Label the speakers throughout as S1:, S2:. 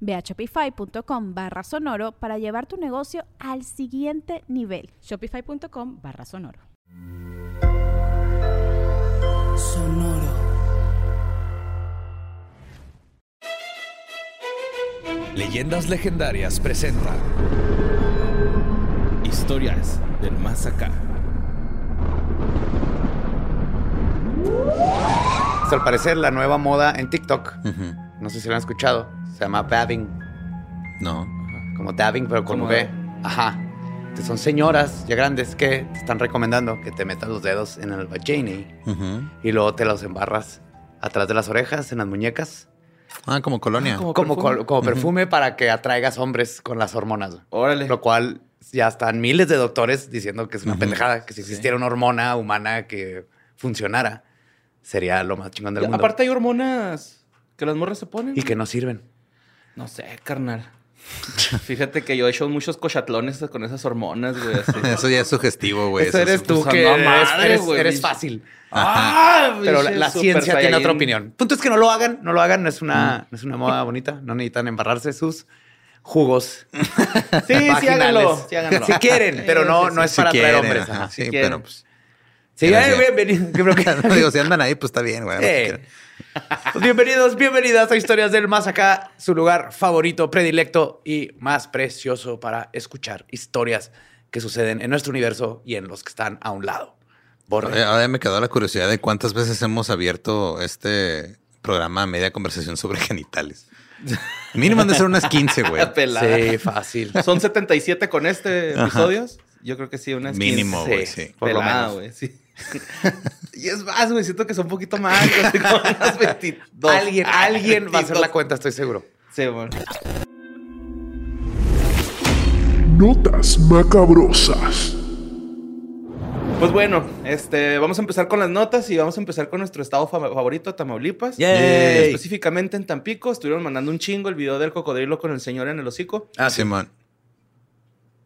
S1: Ve a shopify.com barra sonoro para llevar tu negocio al siguiente nivel.
S2: Shopify.com barra sonoro.
S3: Sonoro.
S4: Leyendas Legendarias presenta Historias del Más Acá.
S5: Al parecer, la nueva moda en TikTok, no sé si lo han escuchado, se llama babbing.
S6: No.
S5: Como dabbing, pero con. V. Ajá. Entonces, son señoras ya grandes que te están recomendando que te metas los dedos en el vagina
S6: Ujú.
S5: y luego te los embarras atrás de las orejas, en las muñecas,
S6: Ah, como colonia.
S5: como, col- como perfume para que atraigas hombres con las hormonas.
S7: Órale.
S5: Lo cual ya están miles de doctores diciendo que es una pendejada, que si existiera una hormona humana que funcionara, sería lo más chingón del mundo.
S7: Aparte hay hormonas que las morras se ponen.
S5: y que no sirven.
S7: No sé, carnal. Fíjate que yo he hecho muchos cochatlones con esas hormonas, güey. así.
S6: Eso ya es sugestivo, güey.
S5: Eso
S6: Eso
S5: eres
S6: es-
S5: tú que
S7: no
S5: eres,
S7: madre,
S5: eres-
S7: güey,
S5: eres fácil.
S7: ¡Ah!
S5: Pero la, ciencia tiene otra opinión. Punto es que no lo hagan, no lo hagan. No es una, no es una moda bonita. No necesitan embarrarse sus jugos.
S7: Sí, sí, háganlo. Sí, háganlo.
S5: Si quieren, pero no,
S7: Sí, sí,
S5: no es
S6: Si
S5: para
S6: quieren,
S5: atraer hombres.
S6: ajá, sí,
S7: si
S6: pero pues.
S5: Sí, bienvenido. Creo que-
S6: No digo, si andan ahí, pues está bien, güey.
S5: Eh. Pues bienvenidos, bienvenidas a Historias del Más Acá, su lugar favorito, predilecto y más precioso para escuchar historias que suceden en nuestro universo y en los que están a un lado. Borre.
S6: Ahora me quedó la curiosidad de cuántas veces hemos abierto este programa a media conversación sobre genitales. Mínimo han de ser unas 15, güey.
S7: Pelada.
S5: Sí, fácil.
S7: Son 77 con este
S6: Ajá.
S7: episodios. Yo creo que sí, unas 15.
S6: Mínimo, güey, sí.
S5: por lo
S7: Pelada,
S5: menos.
S7: güey, sí. Y es más, güey, siento que son un poquito más, güey, así como unas 22.
S5: Alguien,
S7: Ah,
S5: alguien va a hacer la
S7: 22.
S5: cuenta, estoy seguro.
S7: Sí, bueno.
S3: Notas macabrosas.
S7: Pues bueno, este, vamos a empezar con las notas y vamos a empezar con nuestro estado fa- favorito, Tamaulipas.
S5: Yay.
S7: Específicamente en Tampico, estuvieron mandando un chingo el video del cocodrilo con el señor en el hocico.
S6: Ah, Simón.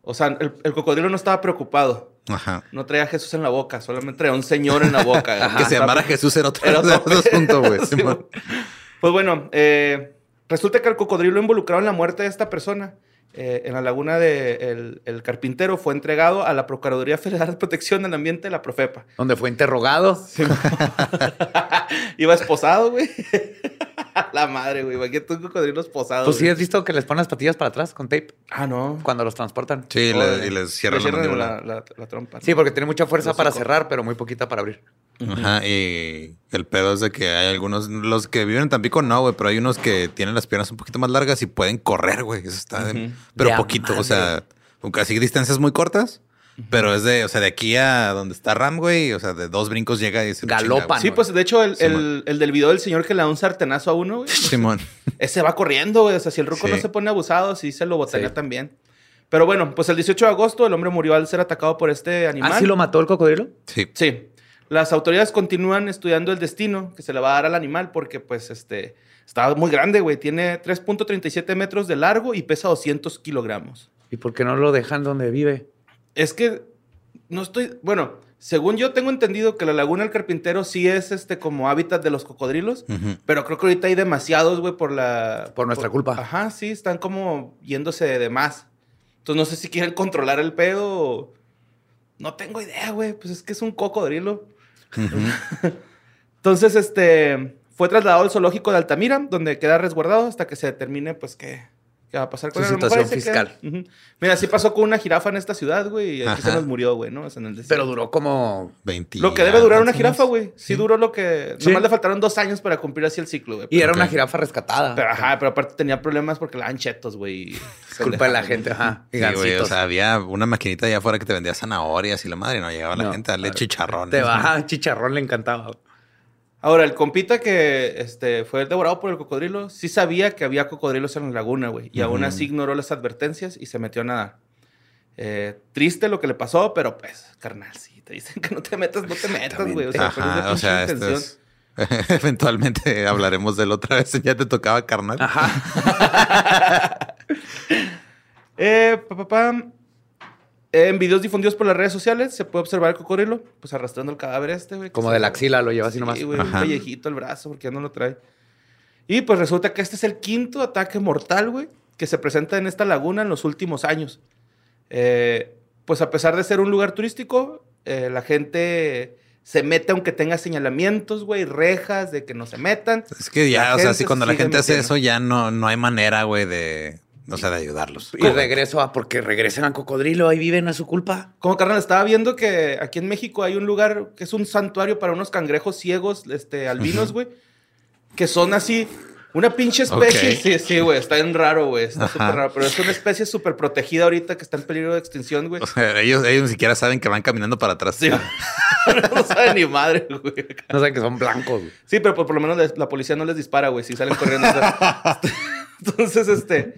S7: O sea, el, el cocodrilo no estaba preocupado.
S6: Ajá.
S7: No traía a Jesús en la boca, solamente traía un señor en la boca.
S6: que se llamara Jesús era otro,
S7: Era otro-
S6: asunto, güey.
S7: Sí. Pues bueno, eh, resulta que el cocodrilo involucrado en la muerte de esta persona eh, en la laguna de el, el Carpintero fue entregado a la Procuraduría Federal de Protección del Ambiente, la Profepa.
S5: Donde fue interrogado.
S7: Iba esposado, güey. la madre, güey. Imagínate un cocodrilo esposado.
S5: Pues sí, has visto que les ponen las patillas para atrás con tape
S7: Ah, no.
S5: cuando los transportan.
S6: Sí, le- y les cierran la mandíbula.
S7: la, la- la trompa.
S5: Sí, porque tiene mucha fuerza para cerrar, pero muy poquita para abrir.
S6: Ajá, y el pedo es de que hay algunos, los que viven en Tampico no, güey, pero hay unos que tienen las piernas un poquito más largas y pueden correr, güey. Eso está, de- pero poquito, o sea, así distancias muy cortas, pero es de, o sea, de aquí a donde está Ram, güey, o sea, de dos brincos llega y se chinga,
S7: Sí, pues de hecho, el, el- el del video del señor que le da un sartenazo a uno, güey.
S6: güey. Simón.
S7: Ese va corriendo, güey. O sea, si el ruco
S6: Sí.
S7: no se pone abusado, sí se lo botaría
S5: Sí.
S7: también. Pero bueno, pues el 18 de agosto el hombre murió al ser atacado por este animal.
S5: ¿Ah, sí lo mató el cocodrilo?
S6: Sí.
S7: Sí. Las autoridades continúan estudiando el destino que se le va a dar al animal porque, pues, este, está muy grande, güey. Tiene 3.37 metros de largo y pesa 200 kilogramos.
S5: ¿Y por qué no lo dejan donde vive?
S7: Es que no estoy, bueno, según yo tengo entendido que la laguna del carpintero sí es, este, como hábitat de los cocodrilos, pero creo que ahorita hay demasiados, güey, por la...
S5: Por nuestra culpa.
S7: Ajá, sí, están como yéndose de más. Entonces no sé si quieren controlar el pedo o... No tengo idea, güey. Pues es que es un cocodrilo. Entonces, este... Fue trasladado al zoológico de Altamira, donde queda resguardado hasta que se determine, pues, qué, ¿Qué va a pasar con
S5: Su situación fiscal.
S7: Mira, así pasó con una jirafa en esta ciudad, güey, y aquí se nos murió, güey, ¿no? O sea, en el desierto.
S5: Pero duró como
S6: 20
S7: Lo que debe durar una jirafa, güey. Sí, duró lo que...
S5: Sí.
S7: Nomás le faltaron dos años para cumplir así el ciclo, güey.
S5: Y era una jirafa rescatada.
S7: Pero, ajá, pero aparte tenía problemas porque le daban chetos, güey.
S5: Es culpa de la gente, ajá. Y
S6: Sí, güey, o sea, había una maquinita allá afuera que te vendía zanahorias y la madre no llegaba la
S5: No.
S6: gente a darle chicharrones.
S5: Te baja, chicharrón le encantaba.
S7: Ahora, el compita que este, fue devorado por el cocodrilo, sí sabía que había cocodrilos en la laguna, güey. Y aún así ignoró las advertencias y se metió a nadar. Eh, triste lo que le pasó, pero pues, carnal, sí, te dicen que no te metas, no te metas, güey. O sea,
S6: Ajá, o sea, esto es... Eventualmente hablaremos de él otra vez. Ya te tocaba carnal.
S5: Ajá.
S7: Eh, pa, pa, pam. En videos difundidos por las redes sociales se puede observar el cocodrilo, pues arrastrando el cadáver este, güey.
S5: Como de la axila lo lleva así nomás.
S7: Sí, güey, un pellejito el brazo porque ya no lo trae. Y pues resulta que este es el quinto ataque mortal, güey, que se presenta en esta laguna en los últimos años. Eh, pues a pesar de ser un lugar turístico, eh, la gente se mete aunque tenga señalamientos, güey, rejas de que no se metan.
S6: Es que ya, o sea, si cuando la gente hace
S7: metiendo.
S6: eso, ya no, no hay manera, güey, de, o sea, de ayudarlos.
S5: Y regreso a porque regresan al cocodrilo, ahí viven, a su culpa.
S7: Como carnal, estaba viendo que aquí en México hay un lugar que es un santuario para unos cangrejos ciegos, este, albinos, güey, que son así, una pinche especie. Sí, sí, güey, está bien raro, güey, está súper raro, pero es una especie súper protegida ahorita que está en peligro de extinción, güey.
S6: O sea, ellos, ellos ni siquiera saben que van caminando para atrás.
S7: Sí, no sabe ni madre, güey.
S5: No saben que son blancos. güey.
S7: Sí, pero por, por lo menos les- la policía no les dispara, güey, si salen corriendo. Entonces, este,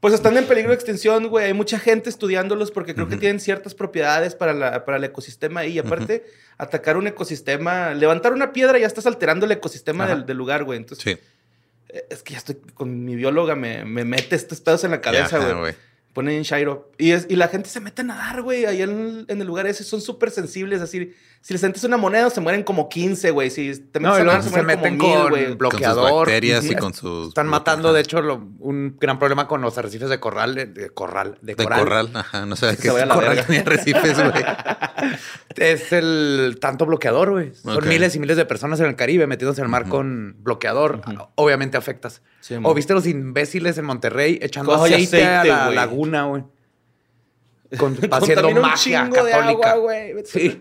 S7: pues están en peligro de extinción, güey. Hay mucha gente estudiándolos porque creo que tienen ciertas propiedades para, la, para el ecosistema ahí. Y aparte, atacar un ecosistema, levantar una piedra, ya estás alterando el ecosistema del, del lugar, güey. Entonces,
S6: Sí.
S7: eh, es que ya estoy con mi bióloga, me, me mete estos pedos en la cabeza,
S6: Ajá,
S7: güey. Pone en Shairo. Y, es, y la gente se mete a nadar, güey. Ahí en, en el lugar ese son súper sensibles. Así, si les sientes una moneda, se mueren como 15, güey. Si te metes
S5: No,
S7: a
S5: y luego
S7: nadar,
S5: se,
S7: se, mueren
S5: meten
S7: como mil,
S5: con
S7: güey.
S6: Con sus
S5: bloqueador.
S6: bacterias y con sus...
S5: Están matando, de hecho, lo- un gran problema con los arrecifes de corral, de, de corral, de
S6: De
S5: coral.
S6: corral. Ajá, no sé
S7: Se
S6: qué es
S7: la
S6: corral ni arrecifes, güey.
S5: Es el tanto bloqueador, güey. Son miles y miles de personas en el Caribe metiéndose en el mar con bloqueador. Obviamente afectas.
S7: Sí,
S5: o viste los imbéciles en Monterrey echando
S7: Ay,
S5: aceite, a
S7: aceite,
S5: la
S7: güey.
S5: laguna, güey. Con, haciendo magia católica.
S7: agua,
S5: Sí.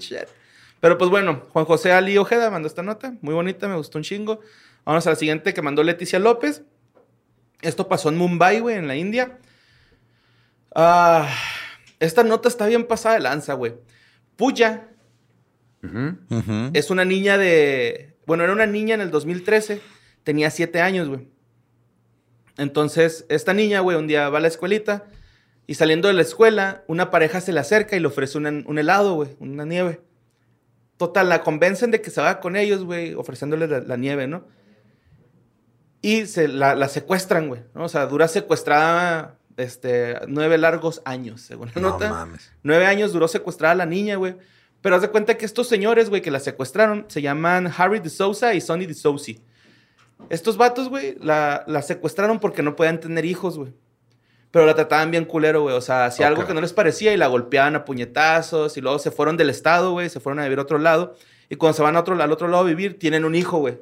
S7: Pero pues bueno, Juan José Ali Ojeda mandó esta nota. Muy bonita, me gustó un chingo. Vamos a la siguiente que mandó Leticia López. Esto pasó en Mumbai, güey, en la India. Ah, esta nota está bien pasada de lanza, güey. Puya es una niña de... Bueno, era una niña en el 2013. Tenía siete años, güey. Entonces, esta niña, güey, un día va a la escuelita y saliendo de la escuela, una pareja se le acerca y le ofrece una- un helado, güey, una nieve. Total, la convencen de que se vaya con ellos, güey, ofreciéndole la, la nieve, ¿no? Y se la, la secuestran, güey, ¿no? O sea, dura secuestrada este, nueve largos años, según la
S6: No
S7: nota.
S6: mames.
S7: Nueve años duró secuestrada la niña, güey. Pero haz de cuenta que estos señores, güey, que la secuestraron, se llaman Harry de Souza y Sonny de Soucy. Estos vatos, güey, la, la secuestraron porque no podían tener hijos, güey. Pero la trataban bien culero, güey. O sea, hacía algo que no les parecía y la golpeaban a puñetazos. Y luego se fueron del estado, güey. Se fueron a vivir a otro lado. Y cuando se van a otro, al otro lado a vivir, tienen un hijo, güey.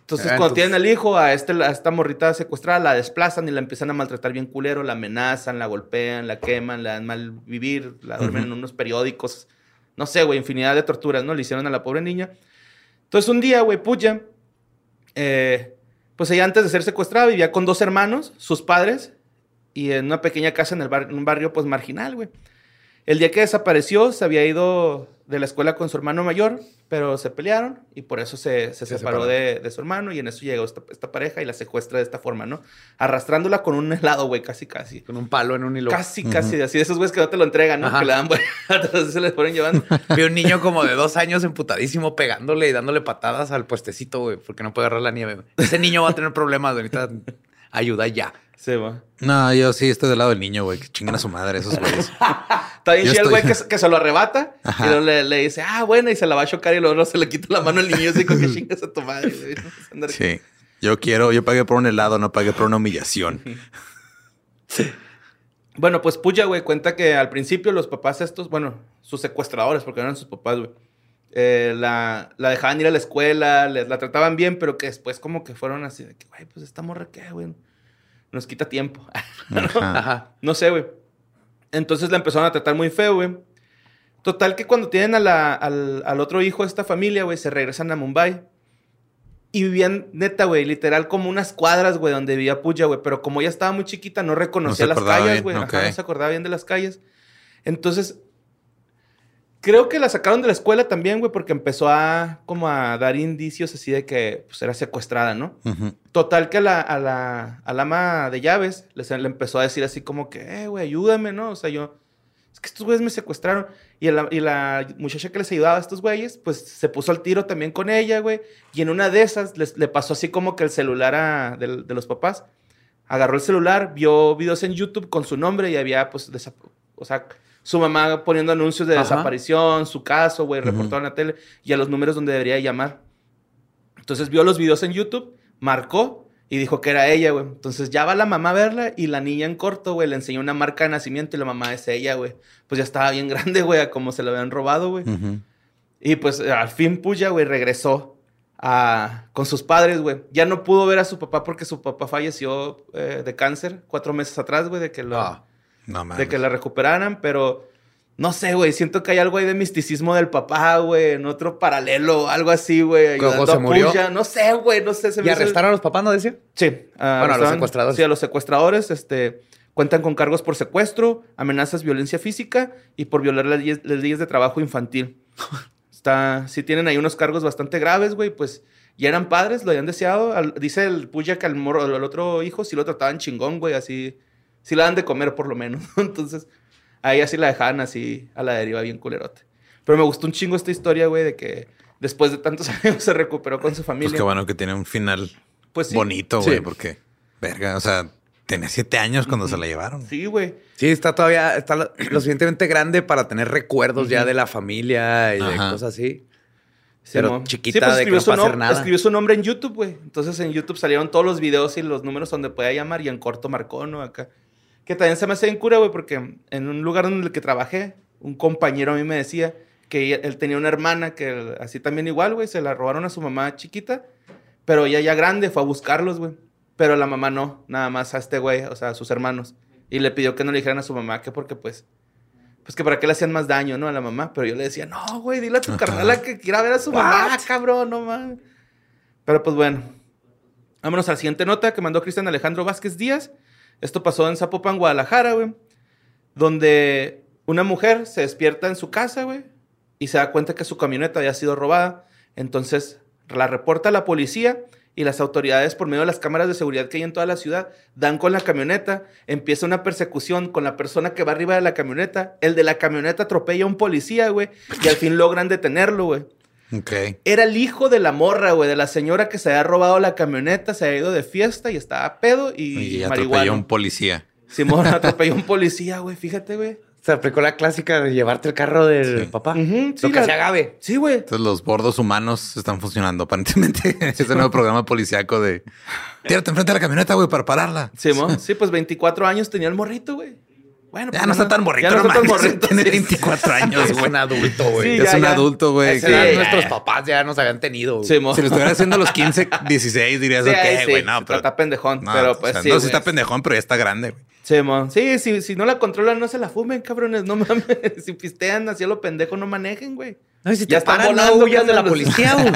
S7: Entonces,
S5: Ah,
S7: cuando tienen al hijo, a, este, a esta morrita secuestrada, la desplazan y la empiezan a maltratar bien culero. La amenazan, la golpean, la queman, la dan mal vivir, la duermen en unos periódicos. No sé, güey, infinidad de torturas, ¿no? Le hicieron a la pobre niña. Entonces, un día, güey, Puya, eh, pues ella antes de ser secuestrada vivía con dos hermanos, sus padres, y en una pequeña casa en, el bar- en un barrio, pues, marginal, güey. El día que desapareció, se había ido de la escuela con su hermano mayor, pero se pelearon y por eso se, se
S5: Se
S7: separó de, de su hermano y en eso llegó esta, esta pareja y la secuestra de esta forma, ¿no? Arrastrándola con un helado, güey, casi, casi.
S5: Con un palo en un hilo.
S7: Casi, casi, así de esos güeyes que no te lo entregan, ¿no?
S5: Ajá.
S7: Que le dan, güey, se les fueron llevando.
S5: Vi un niño como de dos años emputadísimo pegándole y dándole patadas al puestecito, güey, porque no puede agarrar la nieve. Ese niño va a tener problemas, güey. Ayuda ya.
S7: Se va.
S6: No, yo sí estoy del lado del niño, güey. Que chingan a su madre esos güeyes.
S7: Está bien el güey que, se- que se lo arrebata
S6: Ajá.
S7: y luego le, le dice, ah, bueno, y se la va a chocar y luego se le quita la mano al niño así con que chingas a tu madre.
S6: Sí. Yo quiero, yo pagué por un helado, no pagué por una humillación.
S7: Bueno, pues Puya, güey, cuenta que al principio los papás estos, bueno, sus secuestradores, porque no eran sus papás, güey, eh, la, la dejaban ir a la escuela, les, la trataban bien, pero que después como que fueron así de que, güey, pues esta morra qué, güey. nos quita tiempo.
S6: Ajá.
S5: Ajá.
S7: No sé, güey. Entonces la empezaron a tratar muy feo, güey. Total que cuando tienen a la- al, al otro hijo de esta familia, güey, se regresan a Mumbai. Y vivían, neta, güey, literal como unas cuadras, güey, donde vivía Puya, güey. Pero como ella estaba muy chiquita, no reconocía
S6: se
S7: las
S6: acordaba
S7: calles,
S6: bien,
S7: güey. No se acordaba bien de las calles. Entonces, creo que la sacaron de la escuela también, güey, porque empezó a como a dar indicios así de que pues, era secuestrada, ¿no? Total que a la, a la, al ama de llaves les- le empezó a decir así como que, eh, güey, ayúdame, ¿no? O sea, yo, es que estos güeyes me secuestraron. Y la, y la muchacha que les ayudaba a estos güeyes, pues se puso al tiro también con ella, güey. Y en una de esas les, le pasó así como que el celular a- del- de, los papás. Agarró el celular, vio videos en YouTube con su nombre y había, pues, o sea, su mamá poniendo anuncios de
S5: Ajá.
S7: desaparición, su caso, güey, reportado en la tele y a los números donde debería llamar. Entonces vio los videos en YouTube, marcó y dijo que era ella, güey. Entonces ya va la mamá a verla y la niña en corto, güey, le enseñó una marca de nacimiento y la mamá es ella, güey. Pues ya estaba bien grande, güey, a como se lo habían robado, güey. Y pues al fin Puya, güey, regresó a, con sus padres, güey. Ya no pudo ver a su papá porque su papá falleció eh, de cáncer cuatro meses atrás, güey, de que lo,
S5: Ah.
S6: No mames.
S7: de que la recuperaran, pero no sé, güey, siento que hay algo ahí de misticismo del papá, güey, en otro paralelo, algo así, güey,
S5: ¿Cómo
S7: ayudando
S5: se
S7: a
S5: murió?
S7: Puya. No sé, güey, no sé. Se
S5: ¿Y
S7: me hizo-
S5: arrestaron a los papás, no decía?
S7: Sí.
S5: Bueno, a los secuestradores.
S7: Sí, a los secuestradores, este, cuentan con cargos por secuestro, amenazas, violencia física y por violar las leyes, las leyes de trabajo infantil. Está, sí tienen ahí unos cargos bastante graves, güey, pues ya eran padres, lo habían deseado. Al- dice el Puya que al, morro- al otro hijo sí lo trataban chingón, güey, así, sí le dan de comer por lo menos. Entonces, ahí así la dejaban así a la deriva bien culerote. Pero me gustó un chingo esta historia, güey, de que después de tantos años se recuperó con su familia.
S6: Pues qué bueno que tiene un final
S7: Pues sí.
S6: bonito, güey,
S5: Sí.
S6: porque, verga, o sea, tenía siete años cuando se la llevaron.
S7: Sí, güey.
S5: Sí, está todavía, está lo, lo suficientemente grande para tener recuerdos ya de la familia y de cosas así.
S7: Sí,
S5: Pero chiquita de que
S7: escribió
S5: no
S7: su
S5: hacer nada.
S7: Escribió su nombre en YouTube, güey. Entonces en YouTube salieron todos los videos y los números donde podía llamar y en corto marcó, ¿no? Acá. Que también se me hace bien cura, güey, porque en un lugar en el que trabajé, un compañero a mí me decía que él tenía una hermana que así también igual, güey, se la robaron a su mamá chiquita, pero ella ya grande fue a buscarlos, güey. Pero la mamá no, nada más a este güey, o sea, a sus hermanos. Y le pidió que no le dijeran a su mamá que porque pues pues que para qué le hacían más daño, ¿no? A la mamá. Pero yo le decía, no, güey, dile a tu carnala que quiera ver a su mamá, cabrón, no mames. Pero pues bueno. Vámonos a la siguiente nota que mandó Cristian Alejandro Vázquez Díaz. Esto pasó en Zapopan, Guadalajara, güey. Donde una mujer se despierta en su casa, güey. Y se da cuenta que su camioneta había sido robada. Entonces la reporta a la policía y las autoridades, por medio de las cámaras de seguridad que hay en toda la ciudad, dan con la camioneta. Empieza una persecución con la persona que va arriba de la camioneta. El de la camioneta atropella a un policía, güey. Y al fin logran detenerlo, güey.
S6: Ok.
S7: Era el hijo de la morra, güey, de la señora que se había robado la camioneta, se había ido de fiesta y estaba pedo y,
S6: Y atropelló a un policía.
S7: Simón atropelló a un policía, güey, fíjate, güey.
S5: Se aplicó la clásica de llevarte el carro del
S6: Sí.
S5: papá.
S7: Ujú, sí,
S5: Lo que
S7: la-
S5: se agave.
S7: Sí, güey.
S6: Entonces los bordos humanos están funcionando aparentemente. Ese nuevo programa policíaco de tírate enfrente de la camioneta, güey, para pararla.
S7: Simón, sí, pues 24 años tenía el morrito, güey. Bueno,
S6: Ya
S7: pues
S6: no está tan morrito,
S7: ya no está tan
S6: mames.
S7: morrito.
S6: Tiene
S7: sí.
S6: 24 años,
S5: Es
S6: güey.
S5: un adulto, güey.
S7: Sí,
S6: Ya es
S7: ya,
S6: un
S7: ya.
S6: adulto, güey.
S7: Ya,
S5: nuestros
S7: ya.
S5: papás ya nos habían tenido.
S7: Simón.
S6: Si lo estuviera haciendo a los 15, 16, dirías,
S7: Sí,
S6: ok,
S7: sí,
S6: güey, no, pero.
S7: Está pendejón,
S6: No,
S7: pero
S6: o
S7: pues
S6: sea,
S7: sí,
S6: No, sí está pendejón, pero ya está grande, güey.
S7: Simón. Sí, sí, si no la controlan, no se la fumen, cabrones. No mames. Si pistean así a lo pendejo, no manejen, güey.
S5: No, si
S7: Ya
S5: te
S7: están
S5: paran, no huyas de la policía, güey.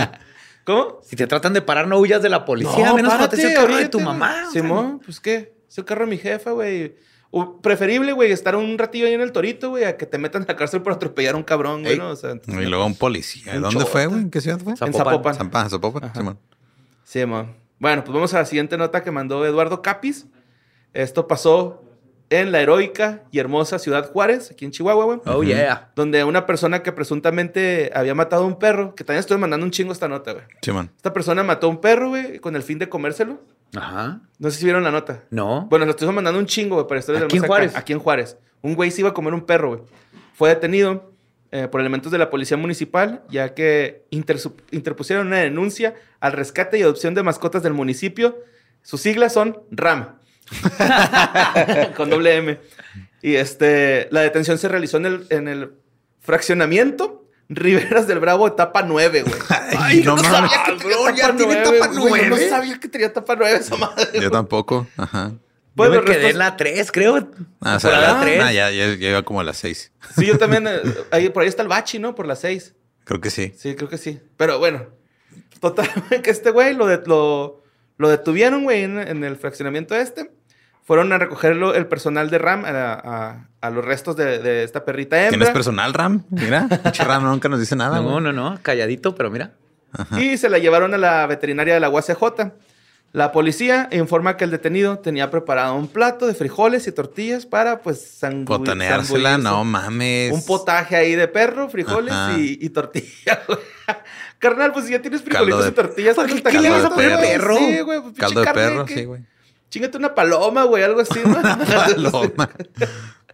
S7: ¿Cómo?
S5: Si te tratan de parar, no huyas de la policía. menos cuando te es el
S7: párate,
S5: carro de tu mamá.
S7: Simón, pues qué. Es el carro de mi jefa, güey. O preferible, güey, estar un ratillo ahí en el torito, güey, a que te metan a la cárcel por atropellar a un cabrón, güey,
S5: Ey.
S7: ¿no? O sea, entonces,
S6: Y luego un policía.
S7: Un
S6: ¿Dónde fue, güey? ¿En qué ciudad fue?
S7: en
S5: Zapopan.
S7: Zapopan.
S6: Zapopan, Zapopan, Simón.
S7: Sí, man. Bueno, pues vamos a la siguiente nota que mandó Eduardo Capis. Esto pasó en la heroica y hermosa ciudad Juárez, aquí en Chihuahua, güey.
S5: Oh, yeah.
S7: Donde una persona que presuntamente había matado a un perro, que también estoy mandando un chingo esta nota, güey.
S6: Simón.
S7: Esta persona mató a un perro, güey, con el fin de comérselo.
S5: Ajá.
S7: No sé si vieron la nota.
S5: No.
S7: Bueno, lo estoy mandando un chingo, güey, para historias del
S5: ¿Aquí en
S7: más acá.
S5: Juárez?
S7: Aquí en Juárez. Un güey se iba a comer un perro, güey. Fue detenido eh, por elementos de la policía municipal, ya que interpusieron una denuncia al rescate y adopción de mascotas del municipio. Sus siglas son RAM. Con doble M. Y este, la detención se realizó en el, en el fraccionamiento Riberas del Bravo, etapa 9, güey.
S6: Ay, no mames.
S7: que tenía
S5: Cabrón, ya
S7: tapa
S5: tiene
S7: 9,
S5: tapa
S7: güey. Yo no
S5: 9.
S7: sabía que tenía tapa 9 esa madre.
S6: Yo tampoco. Ajá.
S7: Pues
S5: Yo me quedé
S7: restos-
S5: en la 3, creo.
S6: Ah, o sea, la-
S5: la tres.
S6: ah, ya, ya, ya iba como a las seis.
S7: Sí, yo también. eh, ahí, por ahí está el bachi, ¿no? Por las seis.
S6: Creo que sí.
S7: Sí, creo que sí. Pero bueno, total, que este güey lo, de- lo, lo detuvieron, güey, en, en el fraccionamiento este. Fueron a recogerlo el personal de RAM a, a- a los restos de, de esta perrita hembra.
S6: ¿Tienes personal, Ram? Mira, Ram nunca nos dice nada.
S5: No, no, no. Calladito, pero mira.
S7: Y se la llevaron a la veterinaria de la UACJ. La policía informa que el detenido tenía preparado un plato de frijoles y tortillas para, pues, sangu-
S6: Botaneársela,
S7: zambullirse.
S6: no mames.
S7: Un potaje ahí de perro, frijoles y, y tortillas. güey. Carnal, pues si ya tienes frijolitos
S6: de-
S7: y tortillas.
S5: ¿Para
S7: ¿qué
S5: le vas a poner perro?
S7: Sí, güey. pues,
S6: Caldo de
S7: carne
S6: perro,
S7: que-
S6: sí, güey.
S7: Chíngate una paloma, güey, algo así, ¿no?
S6: Paloma.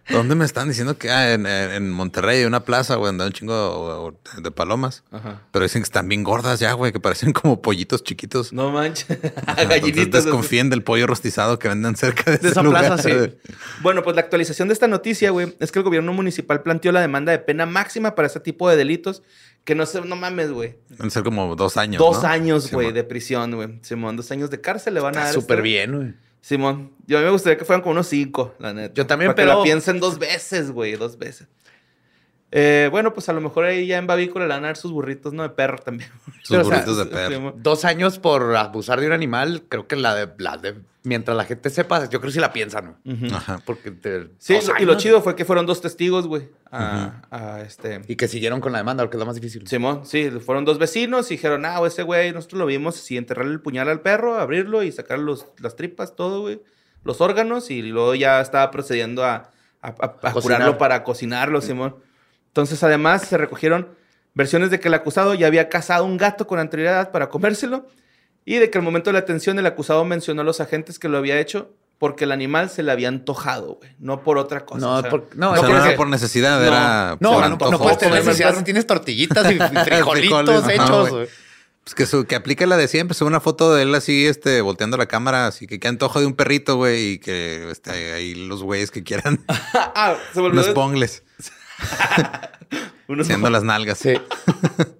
S6: ¿Dónde me están diciendo que ah, en, Monterrey hay una plaza, güey, donde hay un chingo de palomas?
S7: Ajá.
S6: Pero dicen que están bien gordas ya, güey, que parecen como pollitos chiquitos.
S7: No manches. Gallinitas.
S6: desconfíen del pollo rostizado que venden cerca de,
S5: De
S6: ese
S5: esa
S6: lugar.
S5: plaza, sí.
S7: Bueno, pues la actualización de esta noticia, güey, es que el gobierno municipal planteó la demanda de pena máxima para este tipo de delitos. Que no sé, no mames, güey.
S6: Deben ser como dos años.
S7: Dos
S6: ¿no?
S7: años, güey, de prisión, güey. Simón, dos años de cárcel le van a dar.
S5: Súper
S7: este-
S5: bien, güey.
S7: Simón, yo a mí me gustaría que fueran como unos cinco, la neta.
S5: Yo también,
S7: Para que
S5: pero-
S7: la piensen dos veces, güey, dos veces. Eh, bueno, pues a lo mejor ahí ya en Bavícola le van a dar sus burritos, ¿no? De perro también.
S6: Sus
S5: Pero, o sea,
S6: burritos de perro.
S5: Dos años por abusar de un animal, creo que la de, la de mientras la gente sepa, yo creo que sí la piensan, ¿no?
S7: Ujú.
S6: Ajá.
S5: Porque te-
S7: Sí, y lo chido fue que fueron dos testigos, güey. A, a este.
S5: Y que siguieron con la demanda, porque es lo más difícil.
S7: Simón, sí, fueron dos vecinos y dijeron, ah, ese güey, nosotros lo vimos, sí, enterrarle el puñal al perro, abrirlo y sacar los, las tripas, todo, güey, los órganos, y luego ya estaba procediendo a, a, a- a
S5: cocinar.
S7: curarlo para cocinarlo, Simón. Entonces, además, se recogieron versiones de que el acusado ya había cazado un gato con anterioridad para comérselo y de que al momento de la atención el acusado mencionó a los agentes que lo había hecho porque el animal se le había antojado, güey, no por otra cosa.
S5: No,
S7: o sea,
S5: por- no,
S6: O sea,
S5: que-
S6: no era por necesidad,
S7: No.
S6: era.
S5: No,
S6: se
S5: no, no, puedes tener necesidad si tienes tortillitas y frijolitos hechos.
S6: güey. Pues que, su, que aplica la de siempre. Sube una foto de él así, este, volteando la cámara, así que qué antojo de un perrito, güey, y que este, ahí los güeyes que quieran
S7: ah, se volvió
S6: unos bongles,
S7: unos-
S6: haciendo las nalgas.
S5: Sí.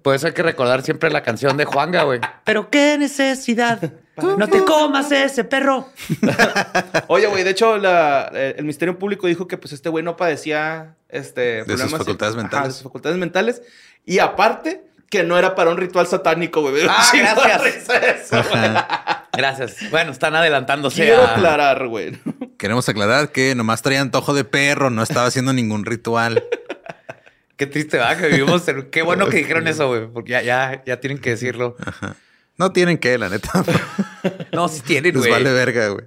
S5: Por eso hay que recordar siempre la canción de Juanga, güey. Pero qué necesidad. No te comas ese perro.
S7: Oye, güey, de hecho, la- eh, el Ministerio Público dijo que pues este güey no padecía este,
S6: sus facultades mentales.
S7: de sus facultades mentales. Y aparte, que no era para un ritual satánico, güey.
S5: Ah,
S7: de
S5: gracias.
S7: eso.
S5: Gracias. Bueno, están adelantándose
S7: Quiero
S5: a...
S7: aclarar, güey.
S6: Queremos aclarar que nomás traía antojo de perro, no estaba haciendo ningún ritual.
S5: Qué triste, va, que vivimos. en- Qué bueno que dijeron eso, güey. Porque ya, ya, ya tienen que decirlo.
S6: No tienen que, la neta.
S5: No, sí tienen, güey.
S6: vale verga, güey.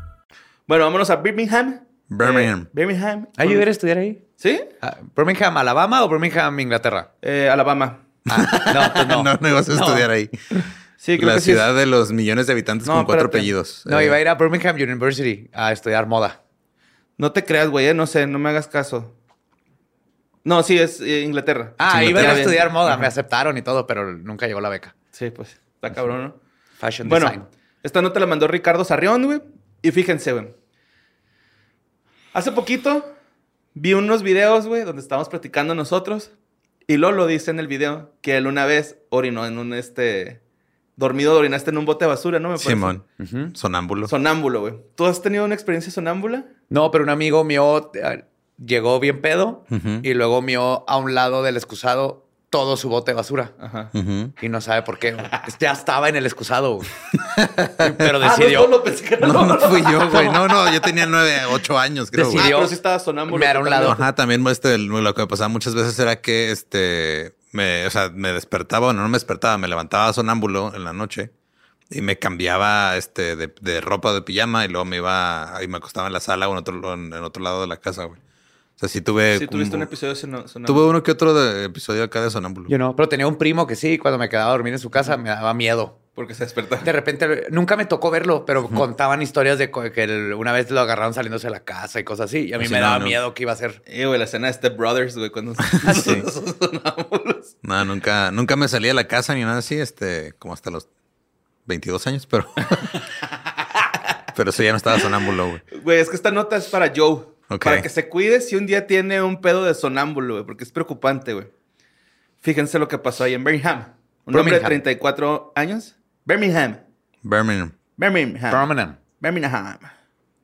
S7: Bueno, vámonos a Birmingham.
S6: Birmingham.
S7: Eh, Birmingham.
S5: ¿Hay que ir a estudiar ahí?
S7: ¿Sí?
S5: Ah, ¿Birmingham, Alabama o Birmingham, Inglaterra?
S7: Eh, Alabama.
S5: Ah, no, pues no.
S6: No, no, ibas a
S5: No.
S6: estudiar ahí.
S7: Sí, creo
S6: la
S7: que sí. es-
S6: ciudad de los millones de habitantes
S7: No,
S6: con cuatro
S7: espérate.
S6: apellidos.
S5: No,
S6: Eh,
S5: iba a ir a Birmingham University a estudiar moda.
S7: No te creas, güey, eh, no sé, no me hagas caso. No, sí, es Inglaterra.
S5: Ah,
S6: Sí,
S5: iba a ir a
S7: Inglaterra.
S5: estudiar moda.
S7: Ajá.
S5: Me aceptaron y todo, pero nunca llegó la beca.
S7: Sí, pues, está cabrón, ¿no?
S5: Fashion
S7: Bueno,
S5: design.
S7: esta nota la mandó Ricardo Sarrión, güey. Y fíjense, güey. Hace poquito vi unos videos, güey, donde estábamos platicando nosotros. Y Lolo dice en el video que él una vez orinó en un, este... Dormido, orinaste en un bote de basura, ¿no? Me parece.
S6: Simón, sonámbulo.
S7: Sonámbulo, güey. ¿Tú has tenido una experiencia sonámbula?
S5: No, pero un amigo mío eh, llegó bien pedo y luego mío a un lado del excusado todo su bote de basura.
S7: Ajá.
S5: Y no sabe por qué. Ya estaba en el excusado. güey. Pero
S7: Ah, no,
S5: decidió.
S7: no, lo pensé que
S6: No, no fui yo, güey. No, no, yo tenía nueve, ocho años, creo.
S7: Ah.
S5: Decidió-
S7: pero sí estaba sonámbulo.
S5: Me hará un lado.
S6: Ajá, también este, lo que me pasaba muchas veces era que este me, o sea, me despertaba, bueno, no me despertaba, me levantaba sonámbulo en la noche y me cambiaba este de, de ropa de pijama y luego me iba y me acostaba en la sala o en otro, en, en otro lado de la casa, güey. O sea, sí tuve.
S7: Sí, tuviste un episodio soná- sonámbulo.
S6: Tuve uno que otro de episodio acá de sonámbulo.
S5: Yo no, pero tenía un primo que sí, cuando me quedaba a dormir en su casa me daba miedo.
S7: Porque se despertó.
S5: De repente, nunca me tocó verlo, pero contaban historias de que el- una vez lo agarraron saliéndose de la casa y cosas así. Y a mí
S6: Sí,
S5: me
S6: no,
S5: daba
S6: no.
S5: miedo que iba a ser.
S7: Eh, güey, la escena de Step Brothers, güey, cuando
S6: Sí.
S7: sonámbulos.
S6: No, nunca, nunca me salí de la casa ni nada así, este, como hasta los 22 años, pero. pero eso ya no estaba sonámbulo, güey.
S7: Güey, es que esta nota es para Joe. Para que se cuide si un día tiene un pedo de sonámbulo, güey, porque es preocupante, güey. Fíjense lo que pasó ahí en Birmingham. Un hombre de
S5: Birmingham.
S7: 34 años. Birmingham.
S6: Birmingham.
S7: Birmingham.
S5: Birmingham.
S7: Birmingham.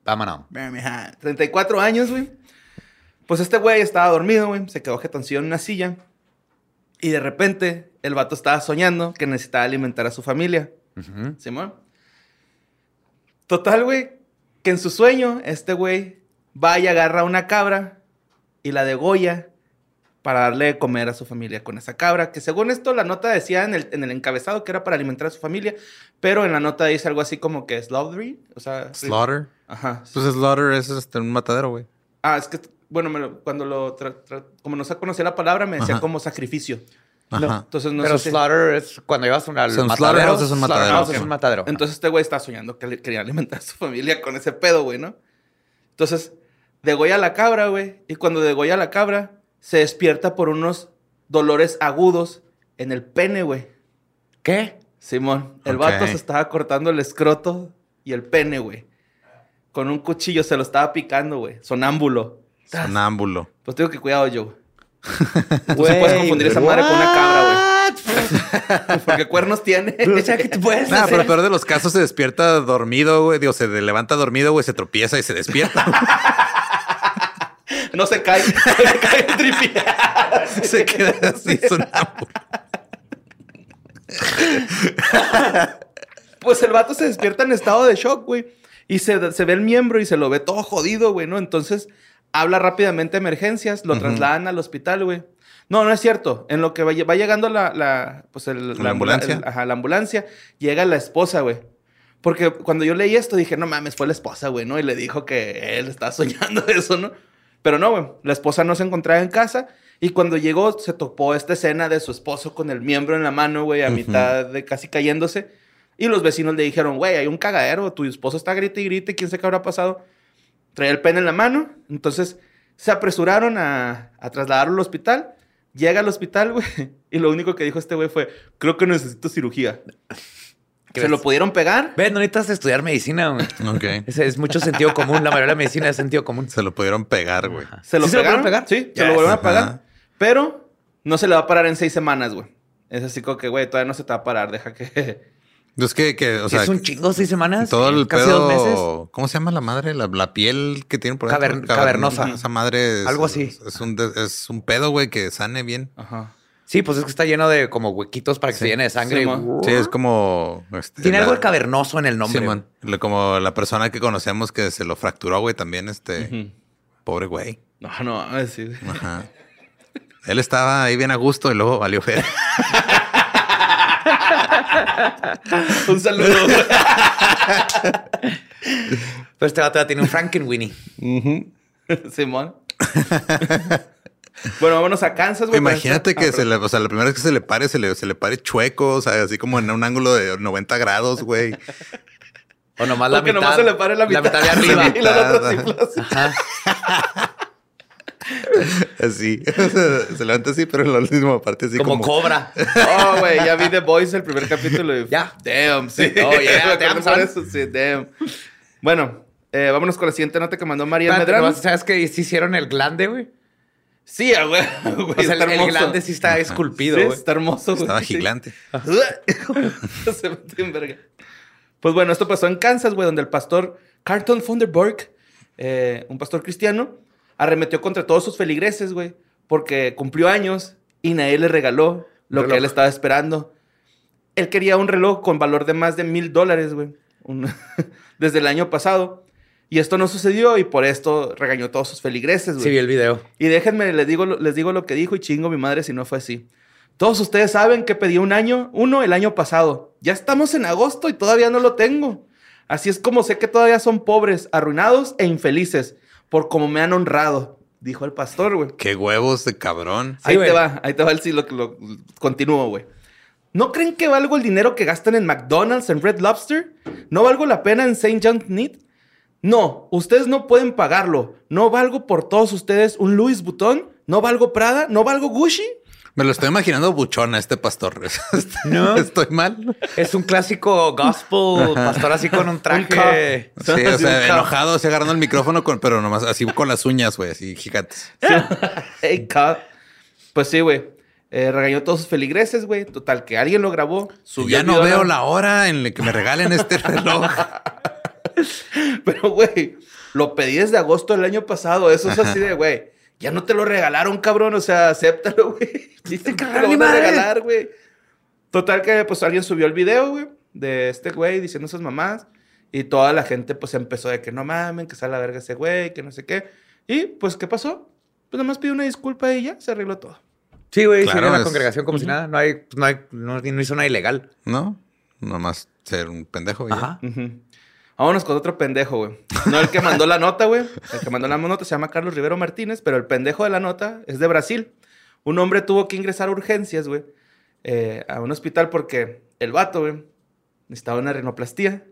S5: Vámonos.
S7: Birmingham. 34 años, güey. Pues este güey estaba dormido, güey. Se quedó jetoncillo en una silla. Y de repente, el vato estaba soñando que necesitaba alimentar a su familia. Simón. Total, güey, que en su sueño, este güey va y agarra una cabra y la degolla para darle de comer a su familia con esa cabra. Que según esto, la nota decía en el, en el encabezado que era para alimentar a su familia, pero en la nota dice algo así como que slaughtery. O sea,
S6: Slaughter.
S7: Ajá.
S6: Pues slaughter es este, un matadero, güey.
S7: Ah, es que, bueno, me lo- cuando lo. tra- tra- como no se conocía la palabra, me decía
S6: Ajá.
S7: como sacrificio.
S6: Ajá.
S7: Entonces no
S5: pero
S7: sé si-
S5: slaughter es cuando llevas un, al
S6: Son
S5: matadero.
S6: slaughterhouse es un matadero.
S5: Slaughterhouse
S6: Ok.
S5: es un matadero.
S7: Entonces este güey está soñando que le quería alimentar a su familia con ese pedo, güey, ¿no? Entonces, degolla la cabra, güey. Y cuando degolla la cabra, se despierta por unos dolores agudos en el pene, güey.
S5: ¿Qué?
S7: Simón, el
S6: Ok.
S7: vato se estaba cortando el escroto y el pene, güey. Con un cuchillo se lo estaba picando, güey. Sonámbulo.
S6: Sonámbulo.
S7: Pues tengo que cuidado, Joe. Tú sí puedes confundir esa madre con una cabra, güey. Porque cuernos tiene.
S5: O sea, tú puedes
S6: Nada, pero el peor de los casos se despierta dormido, güey. Digo, se levanta dormido, güey, se tropieza y se despierta.
S7: No se cae. se cae el tripié.
S6: se queda así sonámbulo.
S7: Pues el vato se despierta en estado de shock, güey. Y se, se ve el miembro y se lo ve todo jodido, güey, ¿no? Entonces habla rápidamente a emergencias, lo trasladan al hospital, güey. No, no es cierto. En lo que va, va llegando la, la, pues el-
S6: ¿La ambulancia?
S7: el- ajá, la ambulancia, llega la esposa, güey. Porque cuando yo leí esto dije, no mames, fue la esposa, güey, ¿no? Y le dijo que él estaba soñando eso, ¿no? Pero no, güey. La esposa no se encontraba en casa. Y cuando llegó, se topó esta escena de su esposo con el miembro en la mano, güey, a mitad de casi cayéndose. Y los vecinos le dijeron, güey, hay un cagadero, tu esposo está grite y grite, quién sabe qué habrá pasado. Traía el pene en la mano. Entonces se apresuraron a, a trasladarlo al hospital. Llega al hospital, güey. Y lo único que dijo este güey fue, creo que necesito cirugía.
S5: ¿Qué
S7: Se
S5: ves?
S7: lo pudieron pegar.
S5: Ven, no necesitas estudiar medicina, güey.
S6: Ok.
S5: Es mucho sentido común. La mayoría de la medicina es sentido común.
S6: Se lo pudieron pegar, güey.
S7: ¿Se lo
S5: ¿Sí se lo
S7: pegaron?
S5: pudieron pegar?
S7: Sí, se lo volvieron a pagar. Pero no se le va a parar en seis semanas, güey. Es así como que, güey, todavía no se te va a parar. Deja que...
S6: Es que, que o sea,
S5: es un chingo, seis semanas.
S6: todo el
S5: casi dos meses.
S6: pedo. ¿Cómo se llama la madre? La, la piel que tiene por.
S5: Caver- cavernosa.
S6: Esa madre es,
S5: Algo así.
S6: Es un, de- es un pedo, güey, que sane bien.
S7: Ajá.
S5: Sí, pues es que está lleno de como huequitos para que se llene de sangre.
S7: Sí,
S5: y-.
S6: Sí, es como. este,
S5: Tiene
S6: la-
S5: algo de cavernoso en el nombre.
S6: Simón. Lo- Como la persona que conocemos que se lo fracturó, güey, también, este. Pobre güey.
S7: No, no, a ver, sí.
S6: Ajá. Él estaba ahí bien a gusto y luego valió fe.
S7: Un saludo.
S5: Pero este vato ya tiene un Frankenweenie.
S7: Simón. bueno, vámonos a Kansas, güey.
S6: Imagínate que
S7: esta-
S6: se le, o sea, la primera vez que se le pare, se le, se le pare chueco, o sea, así como en un ángulo de 90 grados, güey.
S5: O nomás la
S7: Porque
S5: mitad.
S7: nomás se le pare la mitad.
S5: La mitad de arriba.
S7: Sí, y la otra
S6: mitad.
S7: sí,
S5: Ajá.
S6: Así. O sea, se levanta así, pero en la última parte así
S5: como,
S6: como.
S5: cobra.
S7: Oh, güey, ya vi The Voice el primer capítulo. Y...
S5: Ya.
S7: Damn, sí.
S5: Oh, yeah, damn,
S7: por eso, sí, damn. Bueno, eh, vámonos con la siguiente nota que mandó María Medrano.
S5: ¿Sabes que sí hicieron el glande, güey?
S7: Sí, güey. güey,
S5: O sea,
S7: está
S5: el
S7: hermoso.
S5: glande sí está esculpido,
S7: Sí,
S5: güey.
S7: está hermoso, güey.
S6: Estaba
S7: sí.
S6: gigante.
S7: Se metió en verga. Pues bueno, esto pasó en Kansas, güey, donde el pastor Carlton Funderburg, eh, un pastor cristiano, arremetió contra todos sus feligreses, güey, porque cumplió años y nadie le regaló lo
S5: Reloj.
S7: que él estaba esperando. Él quería un reloj con valor de más de mil dólares, güey, un- desde el año pasado. Y esto no sucedió y por esto regañó a todos sus feligreses, güey.
S5: Sí, vi el video.
S7: Y déjenme, les digo, lo- les digo lo que dijo y chingo mi madre si no fue así. Todos ustedes saben que pedí un año, uno el año pasado. Ya estamos en agosto y todavía no lo tengo. Así es como sé que todavía son pobres, arruinados e infelices por como me han honrado, dijo el pastor, güey.
S6: Qué huevos de cabrón.
S7: Ahí te va, ahí te va el sí, lo que lo continúo, güey. ¿No creen que valgo el dinero que gastan en McDonald's, en Red Lobster? ¿No valgo la pena en St. John Need? No, ustedes no pueden pagarlo. ¿No valgo por todos ustedes un Louis Vuitton? ¿No valgo Prada? ¿No valgo Gucci?
S6: Me lo estoy imaginando buchón a este pastor.
S5: No.
S6: Estoy mal.
S5: Es un clásico gospel, pastor así con un traje.
S6: Sí, o sea, enojado, así agarrando el micrófono, con, pero nomás así con las uñas, güey, así gigantes.
S7: Hey, ca- Pues sí, güey. Eh, regañó a todos sus feligreses, güey. Total, que alguien lo grabó. Subió
S6: ya no veo la hora en la que me regalen este reloj.
S7: Pero, güey, lo pedí desde agosto del año pasado. Eso es así de, güey. Ya no te lo regalaron, cabrón. O sea, acéptalo, güey. Dice que te lo van a regalar, güey. Total que, pues, alguien subió el video, güey, de este güey diciendo esas mamás. Y toda la gente, pues, empezó de que no mamen, que sale a la verga ese güey, que no sé qué. Y, pues, ¿qué pasó? Pues, nada más pidió una disculpa y ya se arregló todo.
S5: Sí, güey,
S6: Claro,
S5: sigue en la
S6: es-
S5: congregación como si nada. No hay, no hay, no, no hizo nada ilegal.
S6: ¿No? Nomás ser un pendejo. y ya.
S5: Ajá.
S7: Ujú. Vámonos con otro pendejo, güey. No el que mandó la nota, güey. El que mandó la nota se llama Carlos Rivero Martínez, pero el pendejo de la nota es de Brasil. Un hombre tuvo que ingresar a urgencias, güey, eh, a un hospital porque el vato, güey, necesitaba una rinoplastía.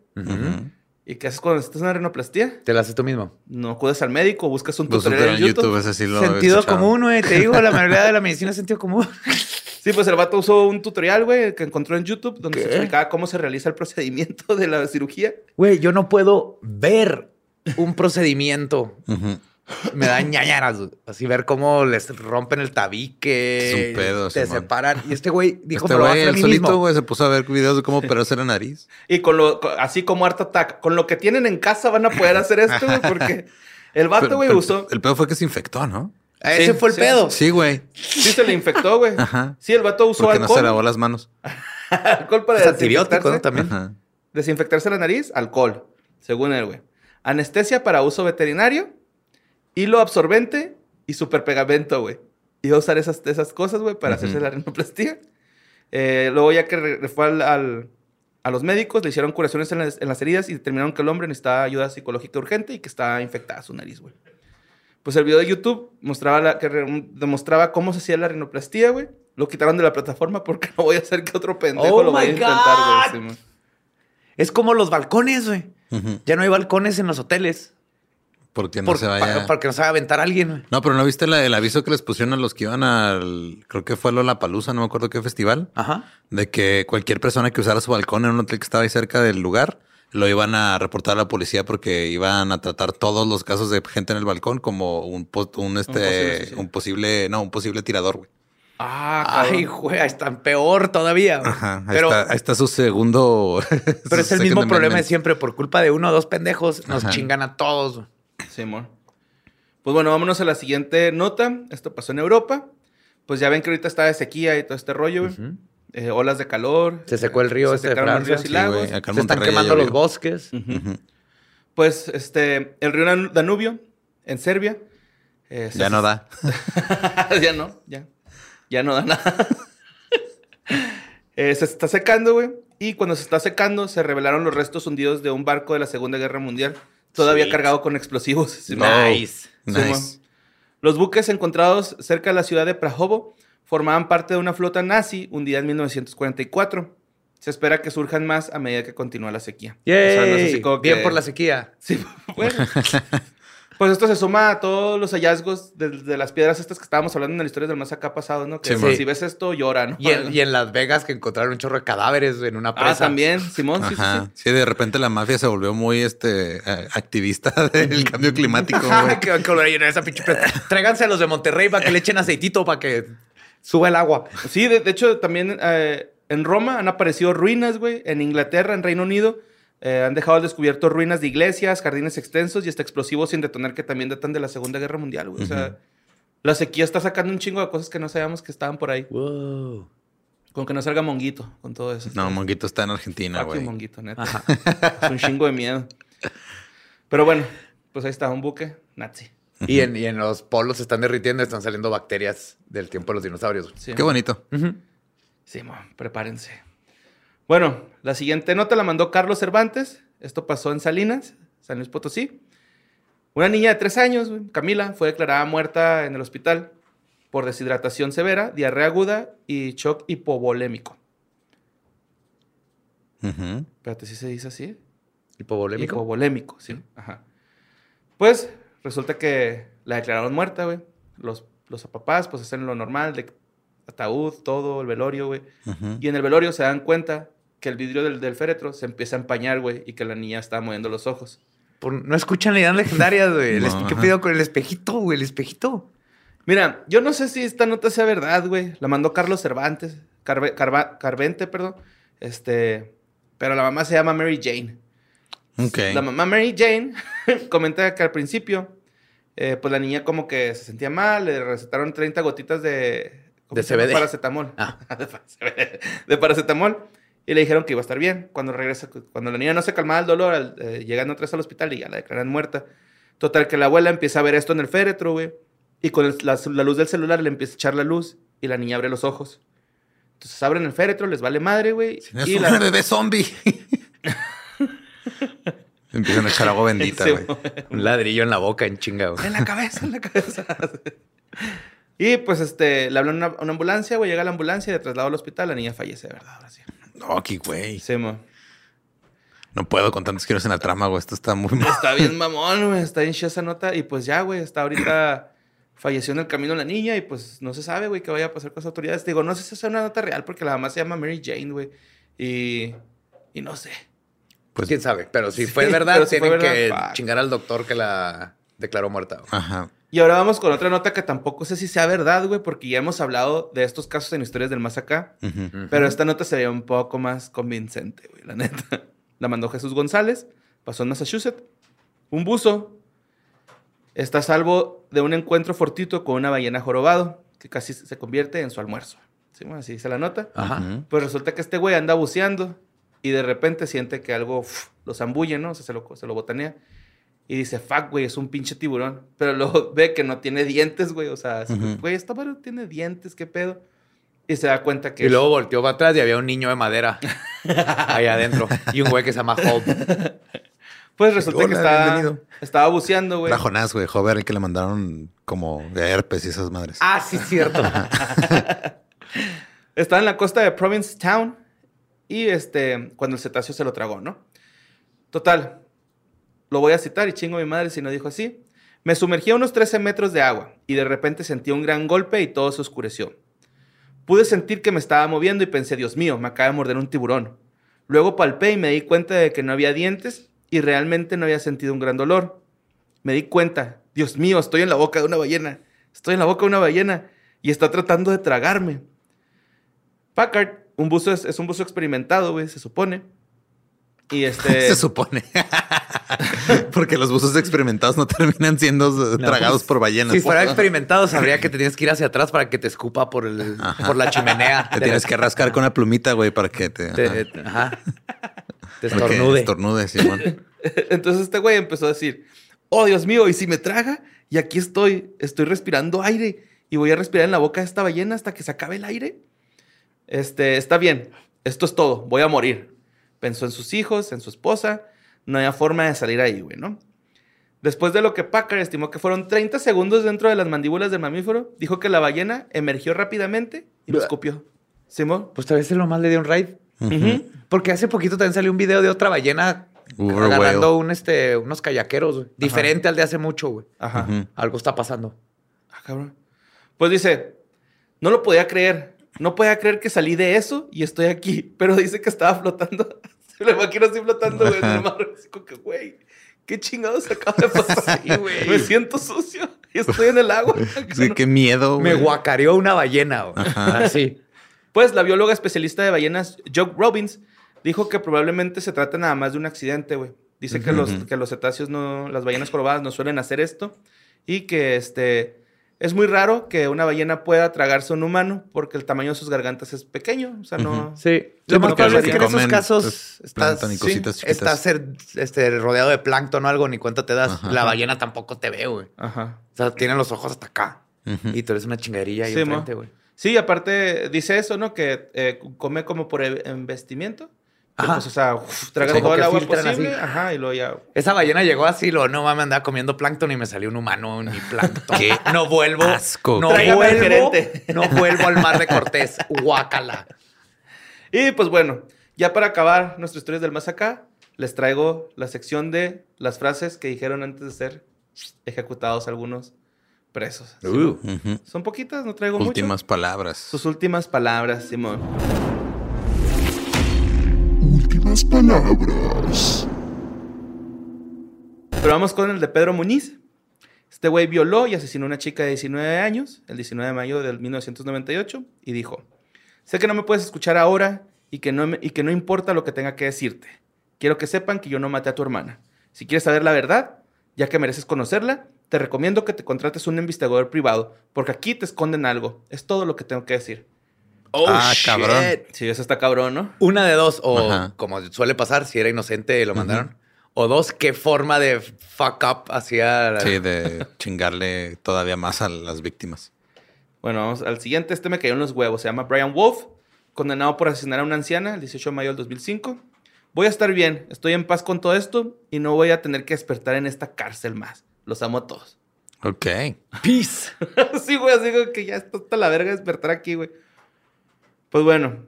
S7: ¿Y qué haces cuando necesitas una rinoplastía?
S5: Te la haces tú mismo.
S7: No acudes al médico, buscas un tutorial en YouTube.
S6: ese sí lo
S5: sentido común, güey. Te digo, la mayoría de la medicina es sentido común.
S7: Sí, pues el vato usó un tutorial, güey, que encontró en YouTube donde se
S5: ¿Qué?
S7: explicaba cómo se realiza el procedimiento de la cirugía.
S5: Güey, yo no puedo ver un procedimiento. Me da ñañaras. Así ver cómo les rompen el tabique.
S6: Es un pedo,
S5: Te
S6: Simón.
S5: separan. Y este güey dijo,
S6: Este güey,
S5: mí
S6: solito,
S5: mismo.
S6: güey, se puso a ver videos de cómo operarse la nariz.
S7: Y con lo, así como Art Attack, con lo que tienen en casa van a poder hacer esto, porque el vato,
S6: Pero-
S7: güey,
S6: pero
S7: usó.
S6: El pedo fue que se infectó, ¿no?
S5: Ese
S7: Sí,
S5: fue el
S7: sí.
S5: pedo.
S6: Sí, güey.
S7: Sí, se le infectó, güey.
S6: Ajá.
S7: Sí, el vato usó
S6: Porque no
S7: alcohol.
S6: se lavó las manos.
S7: alcohol para
S5: Es antibiótico, ¿no? También.
S6: Ajá.
S7: Desinfectarse la nariz, alcohol, según él, güey. Anestesia para uso veterinario, hilo absorbente y superpegamento, güey. Iba a usar esas, esas cosas, güey, para hacerse la rinoplastía. Eh, luego, ya que re- fue al, al- a los médicos, le hicieron curaciones en las, en las heridas y determinaron que el hombre necesitaba ayuda psicológica urgente y que estaba infectada su nariz, güey. Pues el video de YouTube mostraba la, que re- demostraba cómo se hacía la rinoplastía, güey. Lo quitaron de la plataforma porque no voy a hacer que otro pendejo
S5: Oh
S7: lo vaya a intentar, güey.
S5: Es como los balcones, güey. Ya no hay balcones en los hoteles.
S6: Porque no
S5: Por-
S6: se vaya.
S5: para, para que no se vaya a aventar alguien, güey.
S6: No, pero ¿no viste la- el aviso que les pusieron a los que iban al... Creo que fue Lollapalooza, no me acuerdo qué festival.
S5: Ajá.
S6: De que cualquier persona que usara su balcón en un hotel que estaba ahí cerca del lugar, lo iban a reportar a la policía porque iban a tratar todos los casos de gente en el balcón como un, este,
S7: posible
S6: un posible, no, un posible tirador, güey.
S7: Ah,
S5: Ay,
S7: cabrón.
S5: güey, están peor todavía.
S6: Ajá. Ahí,
S5: Pero,
S6: está, ahí está su segundo.
S5: pero es el mismo problema de siempre. Por culpa de uno o dos pendejos, nos
S6: Ajá.
S5: chingan a todos. güey.
S7: Simón. Pues bueno, vámonos a la siguiente nota. Esto pasó en Europa. Pues ya ven que ahorita está de sequía y todo este rollo, güey. Eh, olas de calor.
S5: Se secó el río
S7: Se
S5: este de
S7: secaron los
S5: Francia.
S7: ríos y lagos.
S5: Se están quemando los bosques.
S7: Pues este, el río Dan- Danubio, en Serbia. eh, se-
S6: Ya no da.
S7: ya no, ya. Ya no da nada. Eh, se está secando, güey. Y cuando se está secando, se revelaron los restos hundidos de un barco de la Segunda Guerra Mundial. Todavía
S5: Sweet.
S7: cargado con explosivos.
S5: Nice.
S7: Los buques encontrados cerca de la ciudad de Prahovo formaban parte de una flota nazi hundida en 1944. Se espera que surjan más a medida que continúa la sequía.
S5: Yay.
S7: O sea, no es así como
S5: Bien por la sequía.
S7: Sí, bueno. Pues esto se suma a todos los hallazgos de, de las piedras estas que estábamos hablando en la historia del más acá pasado, ¿no? Que
S6: Sí,
S7: si, ves esto, llora, ¿no?
S5: Y en, y en Las Vegas que encontraron un chorro de cadáveres en una presa.
S7: ah, también, Simón, sí, sí,
S6: Ajá.
S7: sí.
S6: Sí, de repente la mafia se volvió muy este eh, activista del cambio climático,
S5: que, que volver a llenar esa pinche presa. Tráiganse a los de Monterrey para que le echen aceitito para que suba el agua.
S7: Sí, de, de hecho, también eh, en Roma han aparecido ruinas, güey. En Inglaterra, en Reino Unido, eh, han dejado al descubierto ruinas de iglesias, jardines extensos y hasta explosivos sin detonar que también datan de la Segunda Guerra Mundial, güey. O sea, la sequía está sacando un chingo de cosas que no sabíamos que estaban por ahí.
S5: Wow.
S7: Con que no salga Monguito con todo eso.
S6: No, Monguito está en Argentina, güey.
S7: Monguito, neta. Es un chingo de miedo. Pero bueno, pues ahí está, un buque nazi.
S5: Y en, y en los polos se están derritiendo, están saliendo bacterias del tiempo de los dinosaurios.
S7: Sí,
S6: Qué bonito.
S7: Sí, prepárense. Bueno, la siguiente nota la mandó Carlos Cervantes. Esto pasó en Salinas, San Luis Potosí. Una niña de tres años, Camila, fue declarada muerta en el hospital por deshidratación severa, diarrea aguda y shock hipovolémico.
S6: Ujú.
S7: Espérate, ¿sí se dice así?
S5: Hipovolémico.
S7: Hipovolémico, sí. Ajá. Pues resulta que la declararon muerta, güey. Los, los papás, pues hacen lo normal de ataúd, todo, el velorio, güey. Y en el velorio se dan cuenta que el vidrio del, del féretro se empieza a empañar, güey, y que la niña está moviendo los ojos.
S5: Por- no escuchan leyendas legendarias, güey. El
S6: No,
S5: espe- ¿Qué pido con el espejito, güey? El espejito.
S7: Mira, yo no sé si esta nota sea verdad, güey. La mandó Carlos Cervantes, Carve- Carva- Carvente, perdón. Este, pero la mamá se llama Mary Jane.
S6: Ok.
S7: La mamá Mary Jane comenta que al principio, eh, pues la niña como que se sentía mal, le recetaron 30 gotitas de... ¿cómo
S5: De? CBD.
S7: Paracetamol.
S5: Ah.
S7: de, paracetamol. Y le dijeron que iba a estar bien. Cuando regresa, cuando la niña no se calmaba el dolor, eh, llegan otra vez al hospital y ya la declaran muerta. Total, que la abuela empieza a ver esto en el féretro, güey. Y con el- la, la luz del celular le empieza a echar la luz y la niña abre los ojos. Entonces abren el féretro, les vale madre, güey.
S6: Es
S7: y
S6: una
S7: la-
S6: bebé zombie. Empiezan a echar agua bendita, güey.
S5: Un ladrillo en la boca, en chinga, güey.
S7: En la cabeza, en la cabeza. y pues este, le hablan a una, una ambulancia, güey. Llega la ambulancia y de traslado al hospital. La niña fallece, de verdad. Ahora sí.
S6: No, qué güey.
S7: Sí, mo.
S6: No puedo con tantos giros en la trama, güey. Esto está muy mal.
S7: Está bien mamón, güey. Está bien esa nota. Y pues ya, güey. Está ahorita. Falleció en el camino la niña y pues no se sabe, güey, qué vaya a pasar con las autoridades. Digo, no sé si es una nota real porque la mamá se llama Mary Jane, güey. Y. Y no sé.
S6: Pues,
S5: ¿Quién sabe? Pero si
S7: Sí,
S5: fue verdad,
S7: fue
S5: tienen
S7: verdad,
S5: que
S7: fuck.
S5: chingar al doctor que la declaró muerta. güey.
S6: ajá.
S7: Y ahora vamos con otra nota que tampoco sé si sea verdad, güey, porque ya hemos hablado de estos casos en historias del más acá. Pero esta nota sería un poco más convincente, güey, la neta. La mandó Jesús González, pasó en Massachusetts. Un buzo está a salvo de un encuentro fortuito con una ballena jorobado, que casi se convierte en su almuerzo. ¿Sí, bueno, así dice la nota.
S5: Ajá.
S7: Pues resulta que este güey anda buceando y de repente siente que algo uf, lo zambulle, ¿no? O sea, se lo, se lo botanea. Y dice, fuck, güey, es un pinche tiburón. Pero luego ve que no tiene dientes, güey. O sea, así,
S6: Ujú.
S7: güey, esta madre no tiene dientes, ¿qué pedo? Y se da cuenta que...
S5: Y
S7: es-
S5: luego volteó para atrás y había un niño de madera ahí adentro. Y un güey que se llama Hope.
S7: Pues resulta que estaba, estaba buceando, güey.
S6: Era Jonás, güey. Joven, el que le mandaron como de herpes y esas madres.
S5: Ah, sí, cierto.
S7: Estaba en la costa de Provincetown y este, cuando el cetáceo se lo tragó, ¿no? Total, lo voy a citar y chingo a mi madre si no dijo así. Me sumergí a unos 13 metros de agua y de repente sentí un gran golpe y todo se oscureció. Pude sentir que me estaba moviendo y pensé, Dios mío, me acaba de morder un tiburón. Luego palpé y me di cuenta de que no había dientes y realmente no había sentido un gran dolor. Me di cuenta, Dios mío, estoy en la boca de una ballena. Estoy en la boca de una ballena y está tratando de tragarme. Packard, un buzo es, es un buzo experimentado, güey, se supone. Y este...
S6: Se supone. Porque los buzos experimentados no terminan siendo tragados por ballenas.
S5: Si fuera experimentado, sabría que te tienes que ir hacia atrás para que te escupa por, el, por la chimenea.
S6: Te tienes que rascar con una plumita, güey, para que te,
S5: Te,
S6: ajá.
S5: Te estornude.
S6: estornude, Simón.
S7: Entonces este güey empezó a decir, oh Dios mío, ¿y si me traga? Y aquí estoy, estoy respirando aire y voy a respirar en la boca de esta ballena hasta que se acabe el aire. Este, está bien, esto es todo, voy a morir. Pensó en sus hijos, en su esposa, no había forma de salir ahí, güey, ¿no? Después de lo que Packard estimó que fueron 30 segundos dentro de las mandíbulas del mamífero, dijo que la ballena emergió rápidamente y lo escupió. ¿Simón?
S5: Pues tal vez lo más le dio un raid. Porque hace poquito también salió un video de otra ballena
S6: Uber
S5: agarrando
S6: whale.
S5: un, este, unos kayakeros, güey. Diferente al de hace mucho, güey.
S7: Ajá.
S5: Algo está pasando.
S7: Ah, cabrón. Pues dice, no lo podía creer. No podía creer que salí de eso y estoy aquí. Pero dice que estaba flotando. Se lo imagino así flotando, güey. en el mar. Así como que, güey, qué chingados acaba de pasar.
S5: Sí, güey.
S7: Me siento sucio y estoy en el agua.
S6: Sí, qué miedo,
S5: Me
S6: güey.
S5: guacareó una ballena, güey. Así.
S7: Pues la bióloga especialista de ballenas, Joe Robbins, dijo que probablemente se trata nada más de un accidente, güey. Dice que, los, que los cetáceos no, las ballenas jorobadas no suelen hacer esto y que este es muy raro que una ballena pueda tragarse a un humano porque el tamaño de sus gargantas es pequeño, o sea, no.
S5: Sí.
S6: Sí,
S5: Lo más probable es que en esos casos
S6: pues,
S5: estás, sí, estás ser- este, rodeado de plancton o algo, ni cuenta te das.
S6: Ajá.
S5: La ballena tampoco te ve, güey.
S7: Ajá.
S5: O sea, tiene los ojos hasta acá. Y tú eres una chingaderilla ahí
S7: Sí,
S5: enfrente, güey.
S7: Sí, aparte dice eso, ¿no? Que eh, come como por e- investimiento. Que,
S5: Ajá.
S7: pues, o sea, uf, todo el agua posible.
S5: así.
S7: Ajá, y luego ya.
S5: Esa ballena llegó así, lo no mames, andaba comiendo plancton y me salió un humano ni plancton.
S6: Qué
S5: No vuelvo.
S6: asco.
S5: No
S7: Tráigame
S5: vuelvo.
S7: gerente.
S5: No vuelvo al mar de Cortés. Guácala.
S7: Y pues bueno, Ya para acabar nuestras historias del más acá, les traigo la sección de las frases que dijeron antes de ser ejecutados algunos presos.
S5: Uh.
S7: Son poquitas, no traigo
S6: Últimas
S7: mucho.
S6: palabras.
S7: Sus últimas palabras, Simón.
S3: Palabras.
S7: Pero vamos con el de Pedro Muñiz. Este güey violó y asesinó a una chica de 19 años el 19 de mayo del 1998 y dijo, sé que no me puedes escuchar ahora y que, no y que no importa lo que tenga que decirte. Quiero que sepan que yo no maté a tu hermana. Si quieres saber la verdad, ya que mereces conocerla, te recomiendo que te contrates un investigador privado, porque aquí te esconden algo. Es todo lo que tengo que decir.
S5: Oh,
S6: Ah, cabrón.
S7: Sí, eso está cabrón, ¿no?
S5: Una de dos, o
S6: Ajá.
S5: como suele pasar, si era inocente lo mandaron. O dos, qué forma de fuck up hacía. la-
S6: Sí, de chingarle todavía más a las víctimas.
S7: Bueno, vamos al siguiente. Este me cayó en los huevos. Se llama Brian Wolf, condenado por asesinar a una anciana el 18 de mayo del 2005. Voy a estar bien, estoy en paz con todo esto y no voy a tener que despertar en esta cárcel más. Los amo a todos.
S6: Ok.
S5: Peace.
S7: sí, güey, así que ya está hasta la verga despertar aquí, güey. Pues bueno.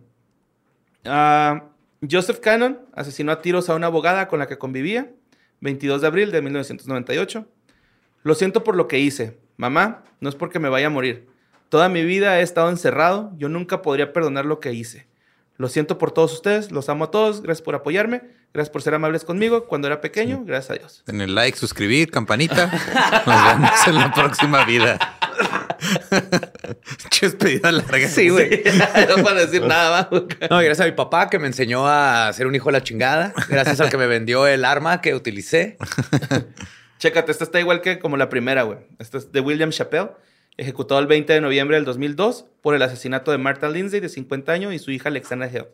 S7: Ah, Joseph Cannon asesinó a tiros a una abogada con la que convivía, 22 de abril de 1998. Lo siento por lo que hice. Mamá, no es porque me vaya a morir. Toda mi vida he estado encerrado. Yo nunca podría perdonar lo que hice. Lo siento por todos ustedes. Los amo a todos. Gracias por apoyarme. Gracias por ser amables conmigo cuando era pequeño. Gracias a Dios.
S6: Denle like, suscribir, campanita. Nos vemos en la próxima vida. Che, despedida larga.
S5: Sí, güey.
S7: no para decir nada más.
S5: No, gracias a mi papá que me enseñó a ser un hijo de la chingada. Gracias al que me vendió el arma que utilicé.
S7: Chécate, esta está igual que como la primera, güey. Esta es de William Chappelle, ejecutado el 20 de noviembre del 2002 por el asesinato de Martha Lindsay, de 50 años, y su hija Alexandra Hill.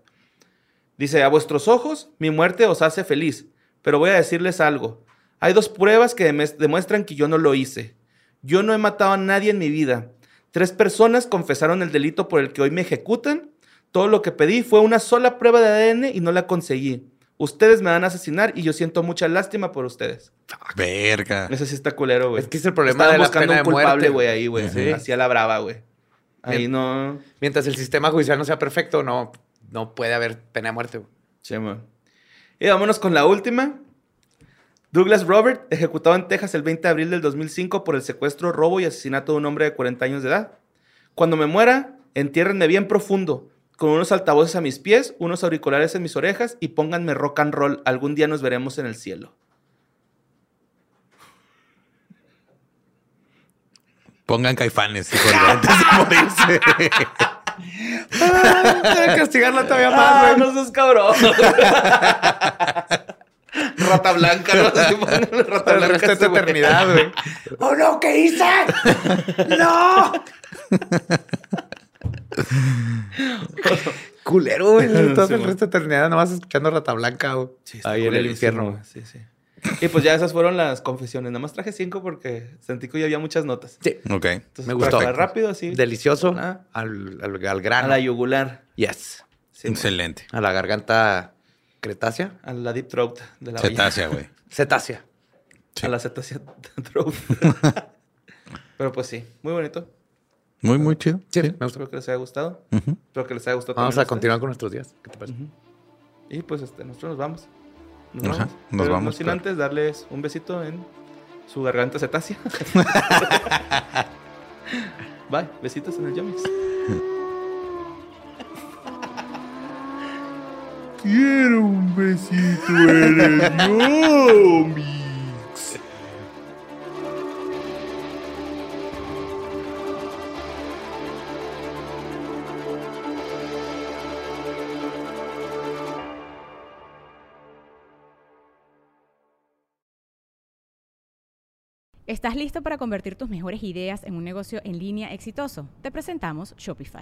S7: Dice, a vuestros ojos, mi muerte os hace feliz, pero voy a decirles algo. Hay dos pruebas que demuestran que yo no lo hice. Yo no he matado a nadie en mi vida. Tres personas confesaron el delito por el que hoy me ejecutan. Todo lo que pedí fue una sola prueba de ADN y no la conseguí. Ustedes me van a asesinar y yo siento mucha lástima por ustedes.
S6: Verga.
S7: Ese sí está culero, güey.
S5: Es que es el problema
S7: Estaban
S5: de la
S7: buscando
S5: pena
S7: un
S5: de muerte,
S7: culpable, güey, ahí, güey.
S5: Sí.
S7: Así a la brava, güey. Ahí no...
S5: Mientras el sistema judicial no sea perfecto, no, no puede haber pena de muerte. güey.
S7: Sí, man. Y vámonos con la última. Douglas Robert, ejecutado en Texas el 20 de abril del 2005 por el secuestro, robo y asesinato de un hombre de 40 años de edad. Cuando me muera, entiérrenme bien profundo, con unos altavoces a mis pies, unos auriculares en mis orejas y pónganme rock and roll. Algún día nos veremos en el cielo.
S6: Pongan caifanes, hijo de antes de morirse.
S5: Para castigarla todavía más, güey.
S7: no seas cabrón. Rata blanca, ¿no? Rata
S5: Para el
S7: blanca
S5: resto
S7: güey.
S5: eternidad, güey. ¡Oh, no! ¿Qué hice? ¡No! Culero, güey. Todo
S7: Sí,
S5: el resto de eternidad nomás escuchando Rata Blanca, güey.
S7: está
S5: Ahí en el infierno.
S7: güey. Sí, sí. Y pues ya esas fueron las confesiones. Nada más traje cinco porque sentí que ya había muchas notas.
S5: Sí.
S6: ok.
S7: Entonces,
S5: Me gustó.
S7: rápido, así.
S5: Delicioso.
S7: Ah.
S5: Al, al, al
S7: a
S5: grano.
S7: la yugular.
S5: Yes.
S7: Sí,
S6: Excelente.
S5: A la garganta cretácea.
S7: a la deep throat de la.
S6: Cetácea, güey.
S5: Cetácea.
S6: Sí.
S7: A la cetácea throat. Pero pues sí, muy bonito.
S6: Muy, muy chido.
S5: Sí,
S6: Sí.
S5: me gustó.
S7: Espero que les haya gustado. Espero que les haya gustado.
S5: Vamos a continuar con nuestros días. ¿Qué te parece?
S7: Y pues este, nosotros nos vamos. Nos
S6: Ajá,
S7: vamos.
S6: nos
S7: Pero
S6: vamos,
S7: No sin
S6: claro.
S7: antes darles un besito en su garganta cetácea. Bye. Besitos en el Yomix.
S3: Quiero un besito en el Yomix.
S2: ¿Estás listo para convertir tus mejores ideas en un negocio en línea exitoso? Te presentamos Shopify.